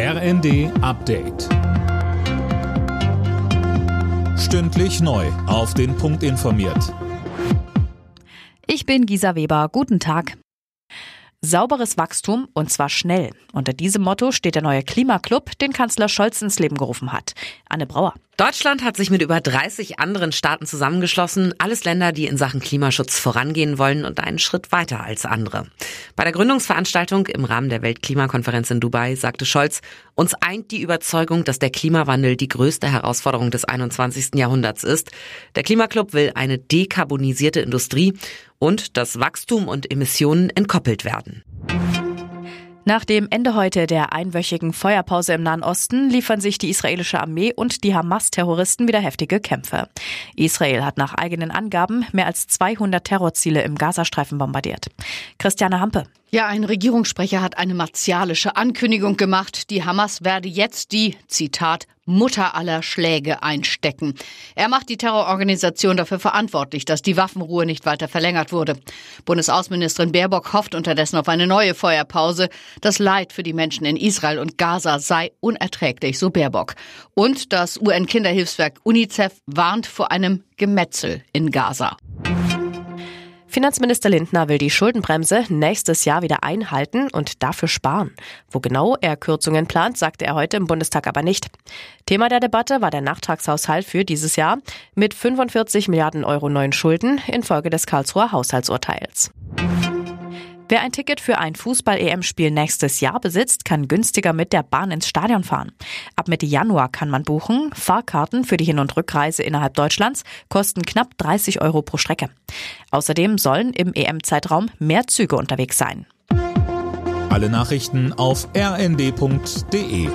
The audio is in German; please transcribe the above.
RND Update. Stündlich neu. Auf den Punkt informiert. Ich bin Gisa Weber. Guten Tag. Sauberes Wachstum und zwar schnell. Unter diesem Motto steht der neue Klimaclub, den Kanzler Scholz ins Leben gerufen hat. Anne Brauer. Deutschland hat sich mit über 30 anderen Staaten zusammengeschlossen. Alles Länder, die in Sachen Klimaschutz vorangehen wollen und einen Schritt weiter als andere. Bei der Gründungsveranstaltung im Rahmen der Weltklimakonferenz in Dubai sagte Scholz, uns eint die Überzeugung, dass der Klimawandel die größte Herausforderung des 21. Jahrhunderts ist. Der Klimaclub will eine dekarbonisierte Industrie und dass Wachstum und Emissionen entkoppelt werden. Nach dem Ende heute der einwöchigen Feuerpause im Nahen Osten liefern sich die israelische Armee und die Hamas-Terroristen wieder heftige Kämpfe. Israel hat nach eigenen Angaben mehr als 200 Terrorziele im Gazastreifen bombardiert. Christiane Hampe. Ja, ein Regierungssprecher hat eine martialische Ankündigung gemacht. Die Hamas werde jetzt die, Zitat, Mutter aller Schläge einstecken. Er macht die Terrororganisation dafür verantwortlich, dass die Waffenruhe nicht weiter verlängert wurde. Bundesaußenministerin Baerbock hofft unterdessen auf eine neue Feuerpause. Das Leid für die Menschen in Israel und Gaza sei unerträglich, so Baerbock. Und das UN-Kinderhilfswerk UNICEF warnt vor einem Gemetzel in Gaza. Finanzminister Lindner will die Schuldenbremse nächstes Jahr wieder einhalten und dafür sparen. Wo genau er Kürzungen plant, sagte er heute im Bundestag aber nicht. Thema der Debatte war der Nachtragshaushalt für dieses Jahr mit 45 Milliarden Euro neuen Schulden infolge des Karlsruher Haushaltsurteils. Wer ein Ticket für ein Fußball-EM-Spiel nächstes Jahr besitzt, kann günstiger mit der Bahn ins Stadion fahren. Ab Mitte Januar kann man buchen. Fahrkarten für die Hin- und Rückreise innerhalb Deutschlands kosten knapp 30 Euro pro Strecke. Außerdem sollen im EM-Zeitraum mehr Züge unterwegs sein. Alle Nachrichten auf rnd.de